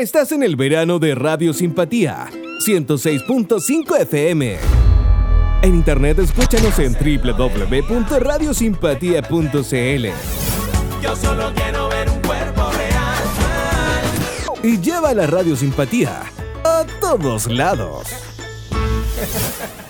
Estás en el verano de Radio Simpatía, 106.5 FM. En internet escúchanos en www.radiosimpatía.cl. Yo solo quiero ver un cuerpo real. Y lleva la Radio Simpatía a todos lados.